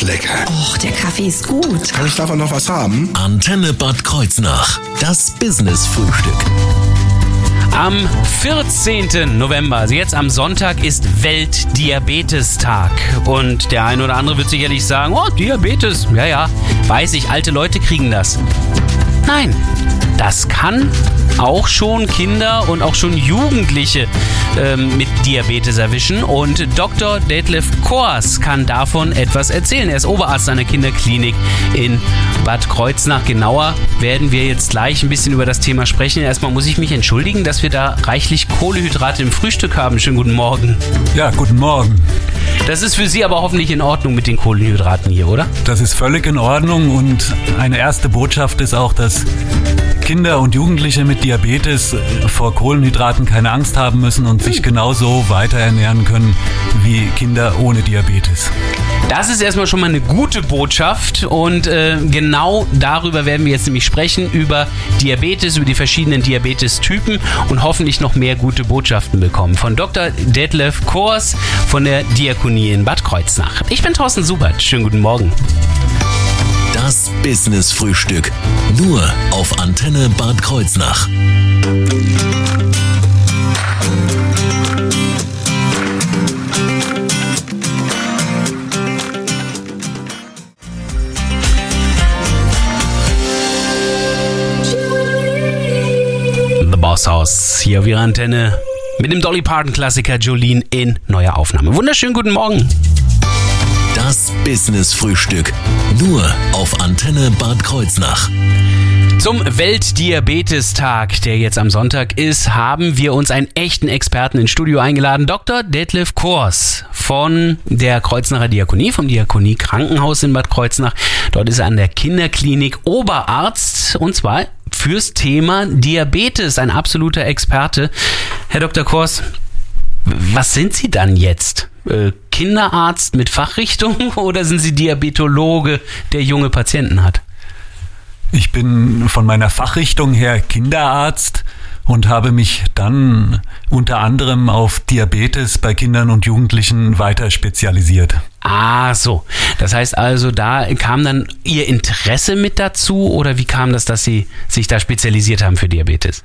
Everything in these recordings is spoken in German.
ist lecker. Och, der Kaffee ist gut. Kann ich davon noch was haben? Antenne Bad Kreuznach. Das Business-Frühstück. Am 14. November, also jetzt am Sonntag, ist Weltdiabetestag. Und der eine oder andere wird sicherlich sagen, oh, Diabetes, ja, ja, weiß ich, alte Leute kriegen das. Nein, das kann auch schon Kinder und auch schon Jugendliche ähm, mit Diabetes erwischen. Und Dr. Detlef Kors kann davon etwas erzählen. Er ist Oberarzt einer Kinderklinik in Bad Kreuznach. Genauer werden wir jetzt gleich ein bisschen über das Thema sprechen. Erstmal muss ich mich entschuldigen, dass wir da reichlich Kohlehydrate im Frühstück haben. Schönen guten Morgen. Ja, guten Morgen. Das ist für Sie aber hoffentlich in Ordnung mit den Kohlenhydraten hier, oder? Das ist völlig in Ordnung und eine erste Botschaft ist auch, dass Kinder und Jugendliche mit Diabetes vor Kohlenhydraten keine Angst haben müssen und sich genauso weiter ernähren können wie Kinder ohne Diabetes. Das ist erstmal schon mal eine gute Botschaft und äh, genau darüber werden wir jetzt nämlich sprechen, über Diabetes, über die verschiedenen Diabetestypen und hoffentlich noch mehr gute Botschaften bekommen. Von Dr. Detlef Kors von der Diakonie in Bad Kreuznach. Ich bin Thorsten Subert. Schönen guten Morgen. Das Business-Frühstück. Nur auf Antenne Bad Kreuznach. The Boss House hier auf ihrer Antenne mit dem Dolly Parton Klassiker Jolene in neuer Aufnahme. Wunderschönen guten Morgen. Das Business-Frühstück. Nur auf Antenne Bad Kreuznach. Zum Weltdiabetestag, der jetzt am Sonntag ist, haben wir uns einen echten Experten ins Studio eingeladen, Dr. Detlef Kors von der Kreuznacher Diakonie, vom Diakonie Krankenhaus in Bad Kreuznach. Dort ist er an der Kinderklinik Oberarzt und zwar fürs Thema Diabetes, ein absoluter Experte. Herr Dr. Kors, was sind Sie dann jetzt? Äh, Kinderarzt mit Fachrichtung oder sind Sie Diabetologe, der junge Patienten hat? Ich bin von meiner Fachrichtung her Kinderarzt und habe mich dann unter anderem auf Diabetes bei Kindern und Jugendlichen weiter spezialisiert. Ah, so. Das heißt also, da kam dann Ihr Interesse mit dazu oder wie kam das, dass Sie sich da spezialisiert haben für Diabetes?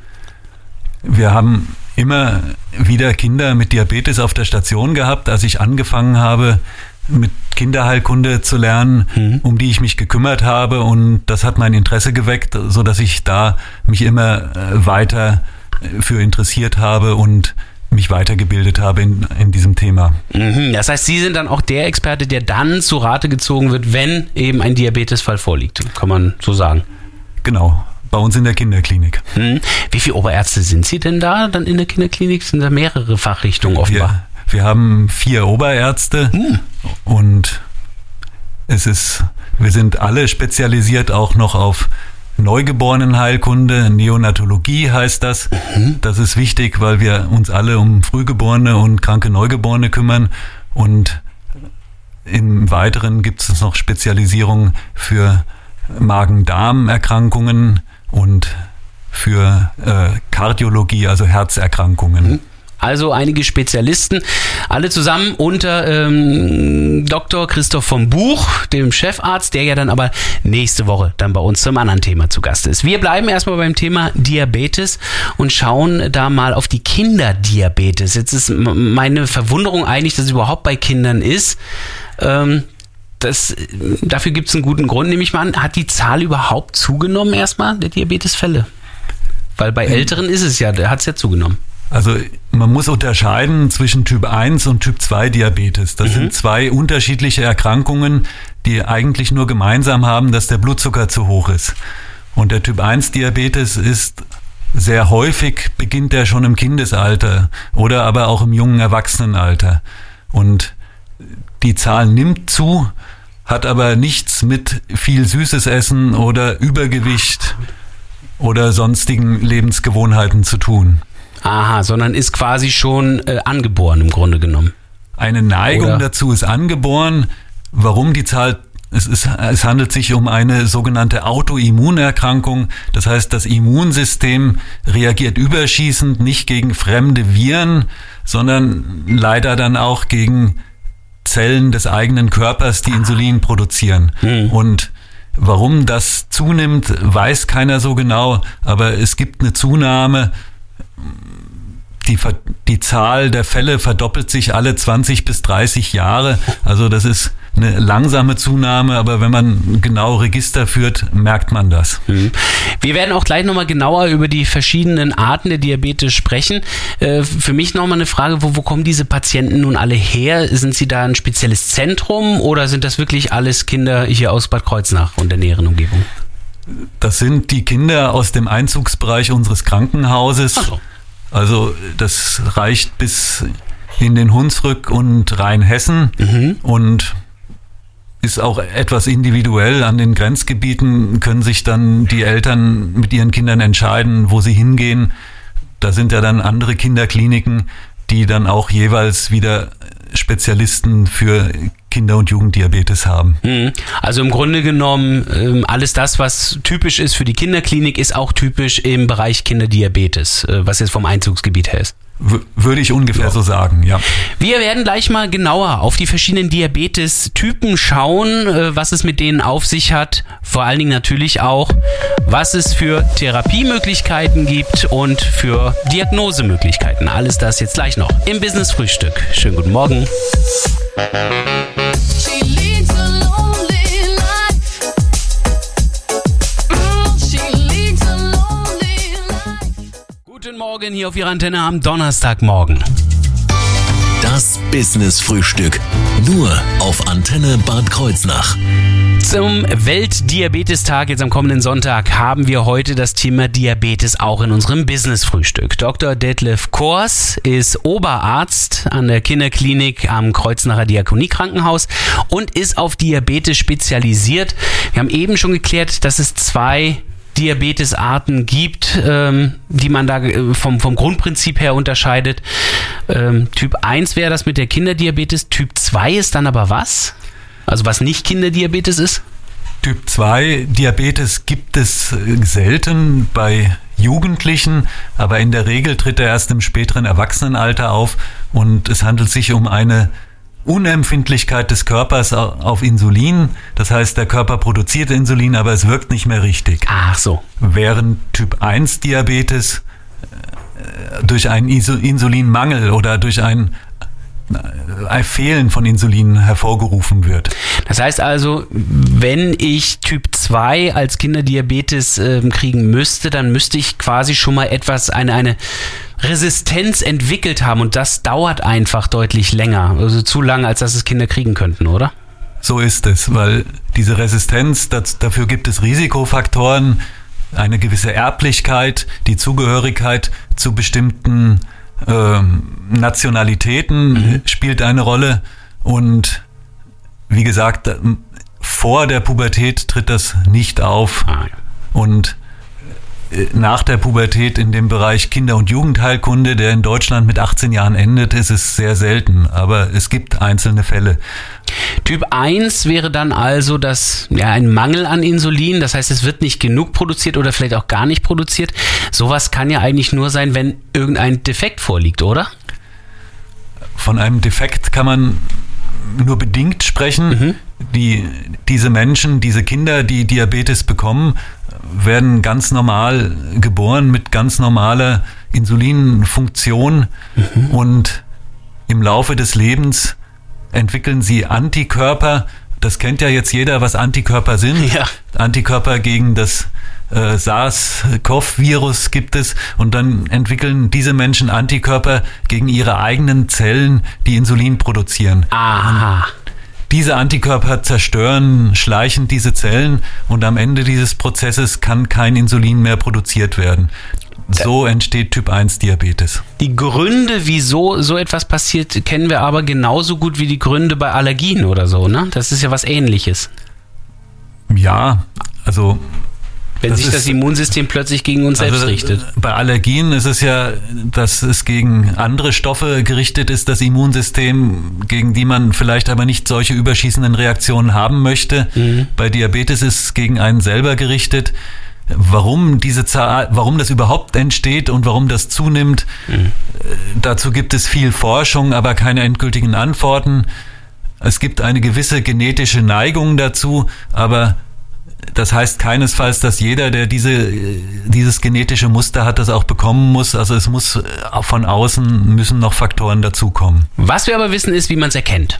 Wir haben immer wieder Kinder mit Diabetes auf der Station gehabt, als ich angefangen habe, mit Kinderheilkunde zu lernen, mhm. um die ich mich gekümmert habe und das hat mein Interesse geweckt, so dass ich da mich immer weiter für interessiert habe und mich weitergebildet habe in, in diesem Thema. Mhm. Das heißt, Sie sind dann auch der Experte, der dann zu Rate gezogen wird, wenn eben ein Diabetesfall vorliegt, kann man so sagen. Genau bei uns in der Kinderklinik. Hm. Wie viele Oberärzte sind Sie denn da dann in der Kinderklinik? Sind da mehrere Fachrichtungen offenbar? Wir, wir haben vier Oberärzte hm. und es ist, wir sind alle spezialisiert auch noch auf Neugeborenenheilkunde, Neonatologie heißt das. Mhm. Das ist wichtig, weil wir uns alle um Frühgeborene und kranke Neugeborene kümmern und im Weiteren gibt es noch Spezialisierung für Magen-Darm-Erkrankungen, und für äh, Kardiologie, also Herzerkrankungen. Mhm. Also einige Spezialisten, alle zusammen unter ähm, Dr. Christoph vom Buch, dem Chefarzt, der ja dann aber nächste Woche dann bei uns zum anderen Thema zu Gast ist. Wir bleiben erstmal beim Thema Diabetes und schauen da mal auf die Kinderdiabetes. Jetzt ist meine Verwunderung eigentlich, dass es überhaupt bei Kindern ist. Ähm, das, dafür gibt es einen guten Grund, nehme ich mal an. Hat die Zahl überhaupt zugenommen erstmal, der Diabetesfälle? Weil bei Älteren ist es ja, der hat es ja zugenommen. Also man muss unterscheiden zwischen Typ 1 und Typ 2 Diabetes. Das mhm. sind zwei unterschiedliche Erkrankungen, die eigentlich nur gemeinsam haben, dass der Blutzucker zu hoch ist. Und der Typ 1 Diabetes ist sehr häufig, beginnt er schon im Kindesalter oder aber auch im jungen Erwachsenenalter. Und die Zahl nimmt zu, hat aber nichts mit viel süßes Essen oder Übergewicht oder sonstigen Lebensgewohnheiten zu tun. Aha, sondern ist quasi schon äh, angeboren im Grunde genommen. Eine Neigung oder? dazu ist angeboren. Warum die Zahl es, ist, es handelt sich um eine sogenannte Autoimmunerkrankung. Das heißt, das Immunsystem reagiert überschießend nicht gegen fremde Viren, sondern leider dann auch gegen Zellen des eigenen Körpers, die Insulin produzieren. Und warum das zunimmt, weiß keiner so genau, aber es gibt eine Zunahme. Die, die Zahl der Fälle verdoppelt sich alle 20 bis 30 Jahre. Also das ist eine langsame Zunahme, aber wenn man genau Register führt, merkt man das. Mhm. Wir werden auch gleich nochmal genauer über die verschiedenen Arten der Diabetes sprechen. Äh, Für mich nochmal eine Frage, wo, wo kommen diese Patienten nun alle her? Sind sie da ein spezielles Zentrum oder sind das wirklich alles Kinder hier aus Bad Kreuznach und der näheren Umgebung? Das sind die Kinder aus dem Einzugsbereich unseres Krankenhauses. So. Also das reicht bis in den Hunsrück und Rheinhessen und ist auch etwas individuell. An den Grenzgebieten können sich dann die Eltern mit ihren Kindern entscheiden, wo sie hingehen. Da sind ja dann andere Kinderkliniken, die dann auch jeweils wieder Spezialisten für Kinder- und Jugenddiabetes haben. Mhm. Also im Grunde genommen, ähm, alles das, was typisch ist für die Kinderklinik, ist auch typisch im Bereich Kinderdiabetes, äh, was jetzt vom Einzugsgebiet her ist. W würde ich ungefähr so sagen, ja. Wir werden gleich mal genauer auf die verschiedenen Diabetes-Typen schauen, äh, was es mit denen auf sich hat. Vor allen Dingen natürlich auch, was es für Therapiemöglichkeiten gibt und für Diagnosemöglichkeiten. Alles das jetzt gleich noch im Business Frühstück. Schönen guten Morgen. She leads a lonely life. Mm, she leads a lonely life. Guten Morgen hier auf Ihrer Antenne am Donnerstagmorgen. Das Business Frühstück. Nur auf Antenne Bad Kreuznach. Zum Weltdiabetestag jetzt am kommenden Sonntag haben wir heute das Thema Diabetes auch in unserem Business-Frühstück. Dr. Detlef Kors ist Oberarzt an der Kinderklinik am Kreuznacher Diakoniekrankenhaus und ist auf Diabetes spezialisiert. Wir haben eben schon geklärt, dass es zwei Diabetesarten gibt, ähm, die man da äh, vom, vom Grundprinzip her unterscheidet. Ähm, typ 1 wäre das mit der Kinderdiabetes, Typ 2 ist dann aber was? Also was nicht Kinderdiabetes ist? Typ 2 Diabetes gibt es äh, selten bei Jugendlichen, aber in der Regel tritt er erst im späteren Erwachsenenalter auf und es handelt sich um eine Unempfindlichkeit des Körpers au- auf Insulin. Das heißt, der Körper produziert Insulin, aber es wirkt nicht mehr richtig. Ach so. Während Typ 1 Diabetes äh, durch einen Insulinmangel oder durch ein Fehlen von Insulin hervorgerufen wird. Das heißt also, wenn ich Typ 2 als Kinderdiabetes ähm, kriegen müsste, dann müsste ich quasi schon mal etwas, eine, eine Resistenz entwickelt haben und das dauert einfach deutlich länger. Also zu lange, als dass es Kinder kriegen könnten, oder? So ist es, weil diese Resistenz, das, dafür gibt es Risikofaktoren, eine gewisse Erblichkeit, die Zugehörigkeit zu bestimmten ähm, Nationalitäten spielt eine Rolle und wie gesagt, ähm, vor der Pubertät tritt das nicht auf Ah, ja. und äh, nach der Pubertät in dem Bereich Kinder- und Jugendheilkunde, der in Deutschland mit 18 Jahren endet, ist es sehr selten, aber es gibt einzelne Fälle. Typ 1 wäre dann also das, ja, ein Mangel an Insulin. Das heißt, es wird nicht genug produziert oder vielleicht auch gar nicht produziert. Sowas kann ja eigentlich nur sein, wenn irgendein Defekt vorliegt, oder? Von einem Defekt kann man nur bedingt sprechen. Die, diese Menschen, diese Kinder, die Diabetes bekommen, werden ganz normal geboren mit ganz normaler Insulinfunktion und im Laufe des Lebens entwickeln sie Antikörper. Das kennt ja jetzt jeder, was Antikörper sind. Ja. Antikörper gegen das äh, SARS-CoV-Virus gibt es und dann entwickeln diese Menschen Antikörper gegen ihre eigenen Zellen, die Insulin produzieren. Aha. Diese Antikörper zerstören schleichend diese Zellen und am Ende dieses Prozesses kann kein Insulin mehr produziert werden. So entsteht Typ 1 Diabetes. Die Gründe, wieso so etwas passiert, kennen wir aber genauso gut wie die Gründe bei Allergien oder so, ne? Das ist ja was ähnliches. Ja, also Wenn Das sich das Immunsystem plötzlich gegen uns selbst Also, richtet. äh, Bei Allergien ist es ja, dass es gegen andere Stoffe gerichtet ist, das Immunsystem, gegen die man vielleicht aber nicht solche überschießenden Reaktionen haben möchte. Mhm. Bei Diabetes ist es gegen einen selber gerichtet. Warum diese Zahl, warum das überhaupt entsteht und warum das zunimmt, Mhm. äh, dazu gibt es viel Forschung, aber keine endgültigen Antworten. Es gibt eine gewisse genetische Neigung dazu, aber das heißt keinesfalls, dass jeder, der diese, dieses genetische Muster hat, das auch bekommen muss. Also es muss äh, von außen müssen noch Faktoren dazukommen. Was wir aber wissen, ist, wie man es erkennt.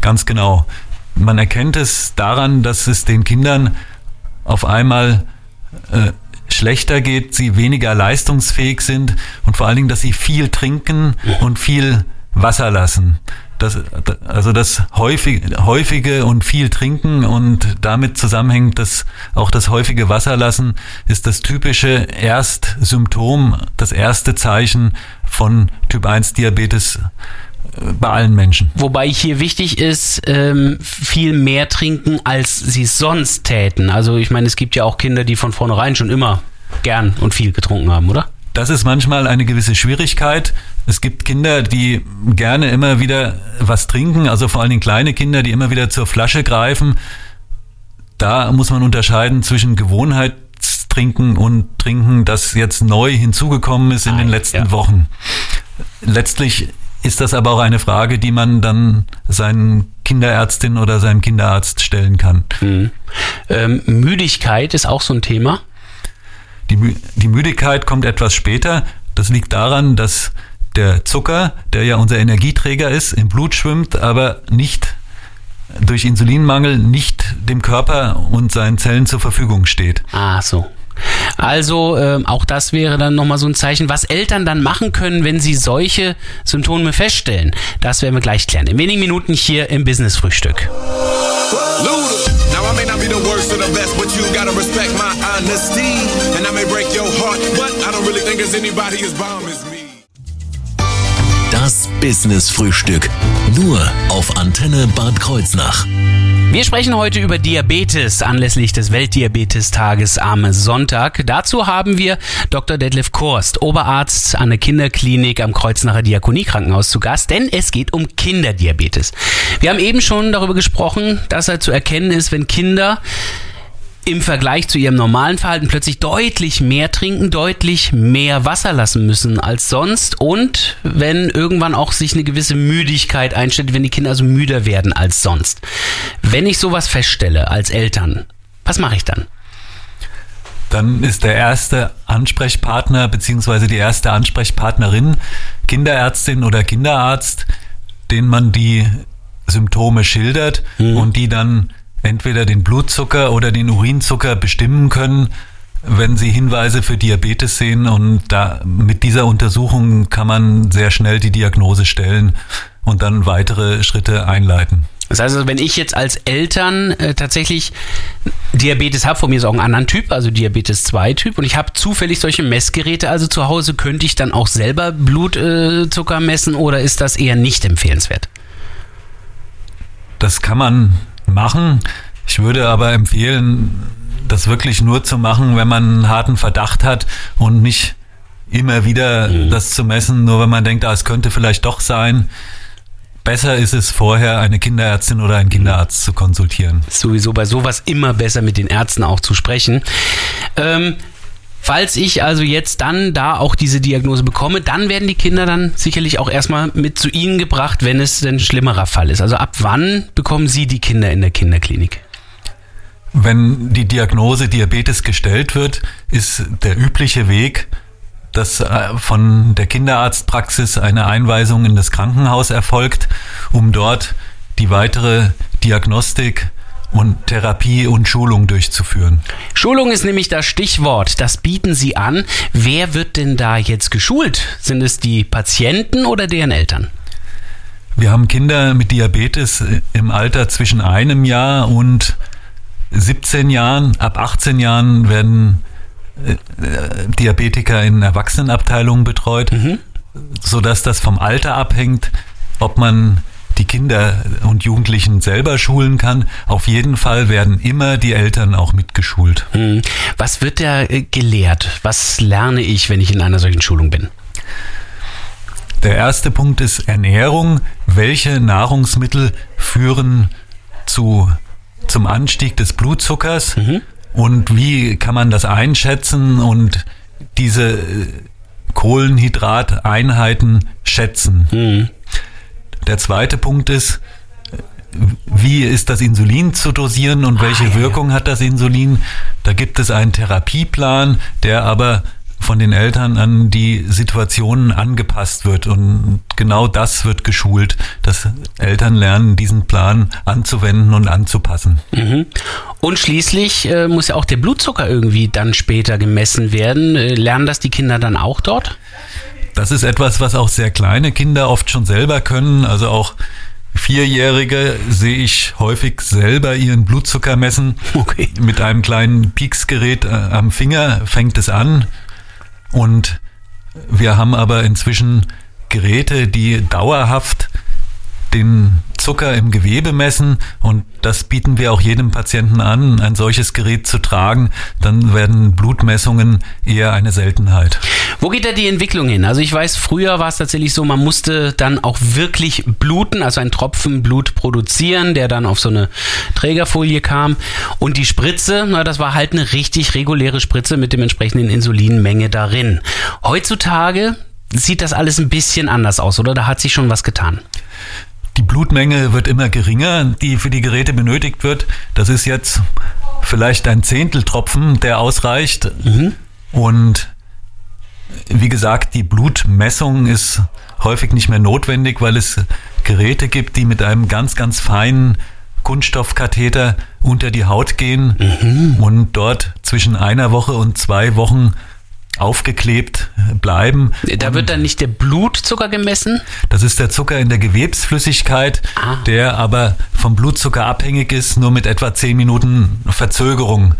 Ganz genau. Man erkennt es daran, dass es den Kindern auf einmal äh, schlechter geht, sie weniger leistungsfähig sind und vor allen Dingen, dass sie viel trinken und viel Wasser lassen. Das, also das häufige, häufige und viel trinken und damit zusammenhängt das auch das häufige Wasserlassen ist das typische Erstsymptom, das erste Zeichen von Typ 1 Diabetes äh, bei allen Menschen. Wobei hier wichtig ist, ähm, viel mehr trinken, als sie sonst täten. Also ich meine, es gibt ja auch Kinder, die von vornherein schon immer gern und viel getrunken haben, oder? Das ist manchmal eine gewisse Schwierigkeit. Es gibt Kinder, die gerne immer wieder was trinken, also vor allen Dingen kleine Kinder, die immer wieder zur Flasche greifen. Da muss man unterscheiden zwischen Gewohnheitstrinken und Trinken, das jetzt neu hinzugekommen ist in Ah, den letzten ja. Wochen. Letztlich ist das aber auch eine Frage, die man dann seinen Kinderärztin oder seinem Kinderarzt stellen kann. Ähm, Müdigkeit ist auch so ein Thema. Die, die Müdigkeit kommt etwas später. Das liegt daran, dass der Zucker, der ja unser Energieträger ist, im Blut schwimmt, aber nicht durch Insulinmangel nicht dem Körper und seinen Zellen zur Verfügung steht. Ah, so. Also ähm, auch das wäre dann nochmal so ein Zeichen, was Eltern dann machen können, wenn sie solche Symptome feststellen. Das werden wir gleich klären. In wenigen Minuten hier im as me. Das Business Frühstück. Nur auf Antenne Bad Kreuznach. Wir sprechen heute über Diabetes anlässlich des Weltdiabetestages am Sonntag. Dazu haben wir Dr. Detlef Korst, Oberarzt an der Kinderklinik am Kreuznacher Diakoniekrankenhaus zu Gast, denn es geht um Kinderdiabetes. Wir haben eben schon darüber gesprochen, dass er zu erkennen ist, wenn Kinder im Vergleich zu ihrem normalen Verhalten plötzlich deutlich mehr trinken, deutlich mehr Wasser lassen müssen als sonst und wenn irgendwann auch sich eine gewisse Müdigkeit einstellt, wenn die Kinder also müder werden als sonst. Wenn ich sowas feststelle als Eltern, was mache ich dann? Dann ist der erste Ansprechpartner beziehungsweise die erste Ansprechpartnerin Kinderärztin oder Kinderarzt, den man die Symptome schildert und die dann entweder den Blutzucker oder den Urinzucker bestimmen können, wenn sie Hinweise für Diabetes sehen. Und da mit dieser Untersuchung kann man sehr schnell die Diagnose stellen und dann weitere Schritte einleiten. Das heißt also, wenn ich jetzt als Eltern äh, tatsächlich Diabetes habe, von mir ist auch ein anderen Typ, also Diabetes 2 Typ, und ich habe zufällig solche Messgeräte also zu Hause, könnte ich dann auch selber Blutzucker äh, messen oder ist das eher nicht empfehlenswert? Das kann man machen. Ich würde aber empfehlen, das wirklich nur zu machen, wenn man einen harten Verdacht hat und nicht immer wieder das zu messen, nur wenn man denkt, ah, es könnte vielleicht doch sein. Besser ist es vorher, eine Kinderärztin oder einen Kinderarzt zu konsultieren. Ist sowieso bei sowas immer besser mit den Ärzten auch zu sprechen. Ähm, falls ich also jetzt dann da auch diese Diagnose bekomme, dann werden die Kinder dann sicherlich auch erstmal mit zu Ihnen gebracht, wenn es ein schlimmerer Fall ist. Also ab wann bekommen Sie die Kinder in der Kinderklinik? Wenn die Diagnose Diabetes gestellt wird, ist der übliche Weg, dass äh, von der Kinderarztpraxis eine Einweisung in das Krankenhaus erfolgt, um dort die weitere Diagnostik und Therapie und Schulung durchzuführen. Schulung ist nämlich das Stichwort. Das bieten Sie an. Wer wird denn da jetzt geschult? Sind es die Patienten oder deren Eltern? Wir haben Kinder mit Diabetes im Alter zwischen einem Jahr und 17 Jahren. Ab 18 Jahren werden äh, äh, Diabetiker in Erwachsenenabteilungen betreut, sodass das vom Alter abhängt, ob man die Kinder und Jugendlichen selber schulen kann. Auf jeden Fall werden immer die Eltern auch mitgeschult. Hm. Was wird da äh, gelehrt? Was lerne ich, wenn ich in einer solchen Schulung bin? Der erste Punkt ist Ernährung. Welche Nahrungsmittel führen zu, zum Anstieg des Blutzuckers? Und wie kann man das einschätzen und diese äh, Kohlenhydrateinheiten schätzen? Der zweite Punkt ist, wie ist das Insulin zu dosieren und welche Ah, ja, ja. Wirkung hat das Insulin. Da gibt es einen Therapieplan, der aber von den Eltern an die Situationen angepasst wird. Und genau das wird geschult, dass Eltern lernen, diesen Plan anzuwenden und anzupassen. Mhm. Und schließlich äh, muss ja auch der Blutzucker irgendwie dann später gemessen werden. Äh, lernen das die Kinder dann auch dort? Das ist etwas, was auch sehr kleine Kinder oft schon selber können. Also auch Vierjährige sehe ich häufig selber ihren Blutzucker messen. Okay. Mit einem kleinen Pieksgerät äh, am Finger fängt es an. Und wir haben aber inzwischen Geräte, die dauerhaft den Zucker im Gewebe messen und das bieten wir auch jedem Patienten an, ein solches Gerät zu tragen. Dann werden Blutmessungen eher eine Seltenheit. Wo geht da die Entwicklung hin? Also ich weiß, früher war es tatsächlich so, man musste dann auch wirklich bluten, also einen Tropfen Blut produzieren, der dann auf so eine Trägerfolie kam. Und die Spritze, na, das war halt eine richtig reguläre Spritze mit dem entsprechenden Insulinmenge darin. Heutzutage sieht das alles ein bisschen anders aus, oder? Da hat sich schon was getan. Die Blutmenge wird immer geringer, die für die Geräte benötigt wird. Das ist jetzt vielleicht ein Zehnteltropfen, der ausreicht. Und wie gesagt, die Blutmessung ist häufig nicht mehr notwendig, weil es Geräte gibt, die mit einem ganz, ganz feinen Kunststoffkatheter unter die Haut gehen und dort zwischen einer Woche und zwei Wochen aufgeklebt bleiben. Da wird dann nicht der Blutzucker gemessen. Das ist der Zucker in der Gewebsflüssigkeit, Ah. der aber vom Blutzucker abhängig ist, nur mit etwa 10 Minuten Verzögerung.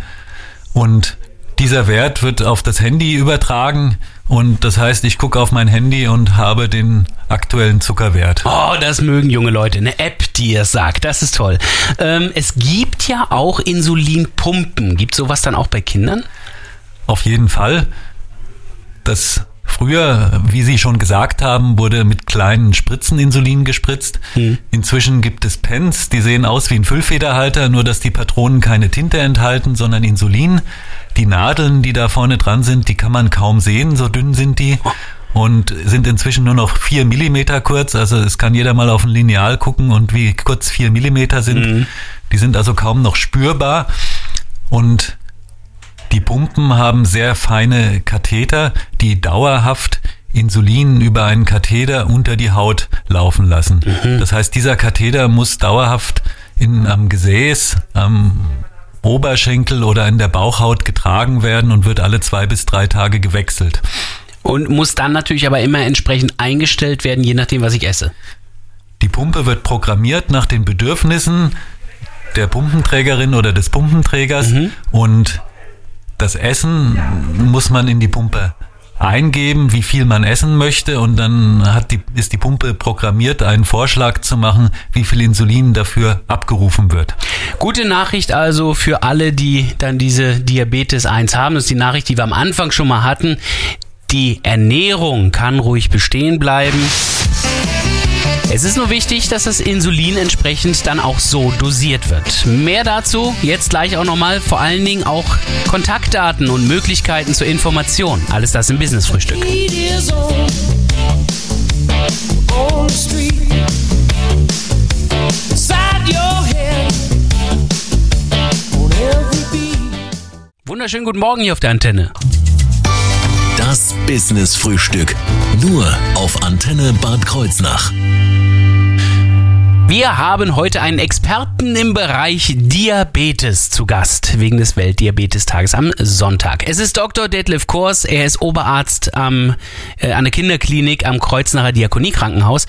Und dieser Wert wird auf das Handy übertragen und das heißt, ich gucke auf mein Handy und habe den aktuellen Zuckerwert. Oh, das mögen junge Leute. Eine App, die es sagt. Das ist toll. Ähm, es gibt ja auch Insulinpumpen. Gibt sowas dann auch bei Kindern? Auf jeden Fall. Das früher, wie Sie schon gesagt haben, wurde mit kleinen Spritzen Insulin gespritzt. Inzwischen gibt es Pens, die sehen aus wie ein Füllfederhalter, nur dass die Patronen keine Tinte enthalten, sondern Insulin. Die Nadeln, die da vorne dran sind, die kann man kaum sehen, so dünn sind die. Und sind inzwischen nur noch vier Millimeter kurz. Also es kann jeder mal auf ein Lineal gucken und wie kurz vier Millimeter sind. Die sind also kaum noch spürbar. Und die Pumpen haben sehr feine Katheter, die dauerhaft Insulin über einen Katheter unter die Haut laufen lassen. Das heißt, dieser Katheter muss dauerhaft in, am Gesäß, am Oberschenkel oder in der Bauchhaut getragen werden und wird alle zwei bis drei Tage gewechselt. Und muss dann natürlich aber immer entsprechend eingestellt werden, je nachdem, was ich esse. Die Pumpe wird programmiert nach den Bedürfnissen der Pumpenträgerin oder des Pumpenträgers und das Essen muss man in die Pumpe eingeben, wie viel man essen möchte und dann hat die, ist die Pumpe programmiert, einen Vorschlag zu machen, wie viel Insulin dafür abgerufen wird. Gute Nachricht also für alle, die dann diese Diabetes 1 haben. Das ist die Nachricht, die wir am Anfang schon mal hatten. Die Ernährung kann ruhig bestehen bleiben. Es ist nur wichtig, dass das Insulin entsprechend dann auch so dosiert wird. Mehr dazu jetzt gleich auch nochmal, vor allen Dingen auch Kontaktdaten und Möglichkeiten zur Information. Alles das im Business Frühstück. Wunderschönen guten Morgen hier auf der Antenne. Das Business Frühstück. Nur auf Antenne Bad Kreuznach. Wir haben heute einen Experten im Bereich Diabetes zu Gast, wegen des Weltdiabetestages am Sonntag. Es ist Dr. Detlef Kors, er ist Oberarzt am, äh, an der Kinderklinik am Kreuznacher Diakoniekrankenhaus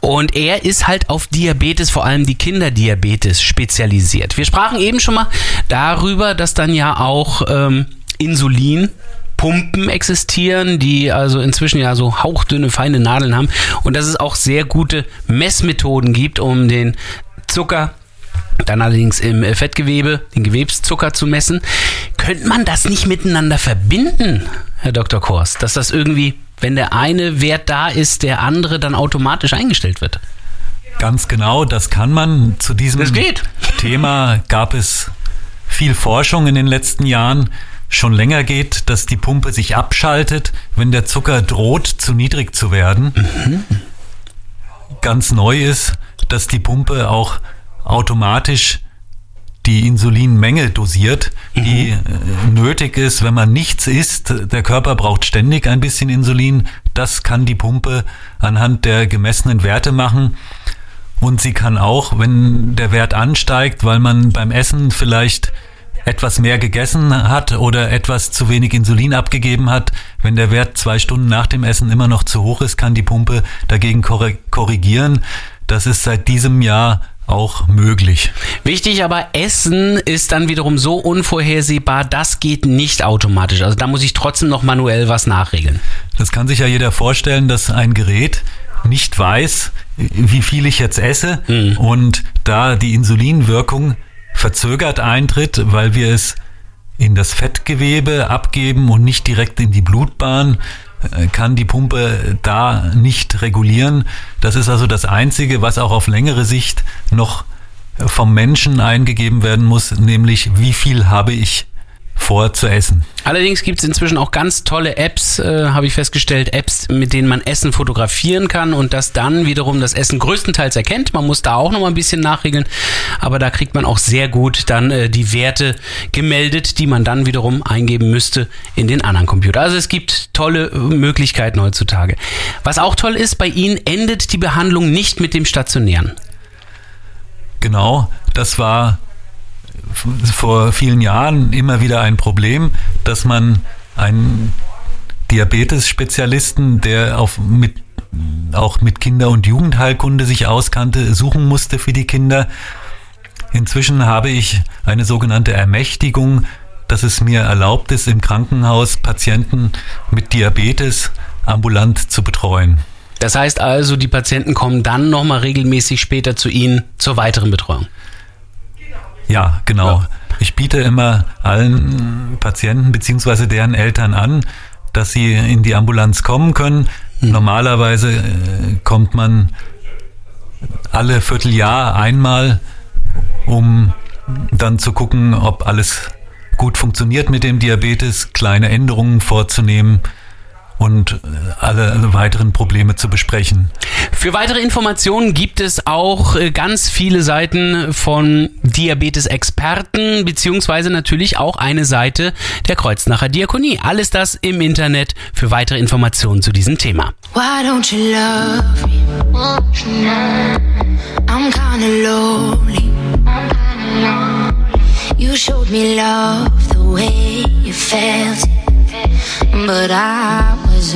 und er ist halt auf Diabetes, vor allem die Kinderdiabetes, spezialisiert. Wir sprachen eben schon mal darüber, dass dann ja auch ähm, Insulin Pumpen existieren, die also inzwischen ja so hauchdünne, feine Nadeln haben und dass es auch sehr gute Messmethoden gibt, um den Zucker dann allerdings im äh, Fettgewebe, den Gewebszucker zu messen. Könnte man das nicht miteinander verbinden, Herr Dr. Kors, dass das irgendwie, wenn der eine Wert da ist, der andere dann automatisch eingestellt wird? Ganz genau, das kann man. Zu diesem. Thema gab es viel Forschung in den letzten Jahren. Schon länger geht, dass die Pumpe sich abschaltet, wenn der Zucker droht, zu niedrig zu werden. Ganz neu ist, dass die Pumpe auch automatisch die Insulinmenge dosiert, die äh, nötig ist, wenn man nichts isst. Der Körper braucht ständig ein bisschen Insulin. Das kann die Pumpe anhand der gemessenen Werte machen. Und sie kann auch, wenn der Wert ansteigt, weil man beim Essen vielleicht etwas mehr gegessen hat oder etwas zu wenig Insulin abgegeben hat, wenn der Wert zwei Stunden nach dem Essen immer noch zu hoch ist, kann die Pumpe dagegen korrigieren. Das ist seit diesem Jahr auch möglich. Wichtig aber, Essen ist dann wiederum so unvorhersehbar, das geht nicht automatisch. Also da muss ich trotzdem noch manuell was nachregeln. Das kann sich ja jeder vorstellen, dass ein Gerät nicht weiß, wie viel ich jetzt esse und da die Insulinwirkung verzögert eintritt, weil wir es in das Fettgewebe abgeben und nicht direkt in die Blutbahn, äh, kann die Pumpe da nicht regulieren. Das ist also das Einzige, was auch auf längere Sicht noch vom Menschen eingegeben werden muss, nämlich wie viel habe ich vor zu essen. Allerdings gibt es inzwischen auch ganz tolle Apps, äh, habe ich festgestellt, Apps, mit denen man Essen fotografieren kann und das dann wiederum das Essen größtenteils erkennt. Man muss da auch noch mal ein bisschen nachregeln, aber da kriegt man auch sehr gut dann äh, die Werte gemeldet, die man dann wiederum eingeben müsste in den anderen Computer. Also es gibt tolle äh, Möglichkeiten heutzutage. Was auch toll ist, bei Ihnen endet die Behandlung nicht mit dem Stationären. Genau, das war vor vielen Jahren immer wieder ein Problem, dass man einen Diabetes-Spezialisten, der auf, mit, auch mit Kinder- und Jugendheilkunde sich auskannte, suchen musste für die Kinder. Inzwischen habe ich eine sogenannte Ermächtigung, dass es mir erlaubt ist, im Krankenhaus Patienten mit Diabetes ambulant zu betreuen. Das heißt also, die Patienten kommen dann nochmal regelmäßig später zu Ihnen zur weiteren Betreuung. Ja, genau. Ich biete immer allen Patienten bzw. deren Eltern an, dass sie in die Ambulanz kommen können. Normalerweise äh, kommt man alle Vierteljahr einmal, um dann zu gucken, ob alles gut funktioniert mit dem Diabetes, kleine Änderungen vorzunehmen und äh, alle weiteren Probleme zu besprechen. Für weitere Informationen gibt es auch äh, ganz viele Seiten von Diabetes-Experten, beziehungsweise natürlich auch eine Seite der Kreuznacher Diakonie. Alles das im Internet für weitere Informationen zu diesem Thema. Why don't you love me? I'm kinda lonely. You showed me love the way you felt but I was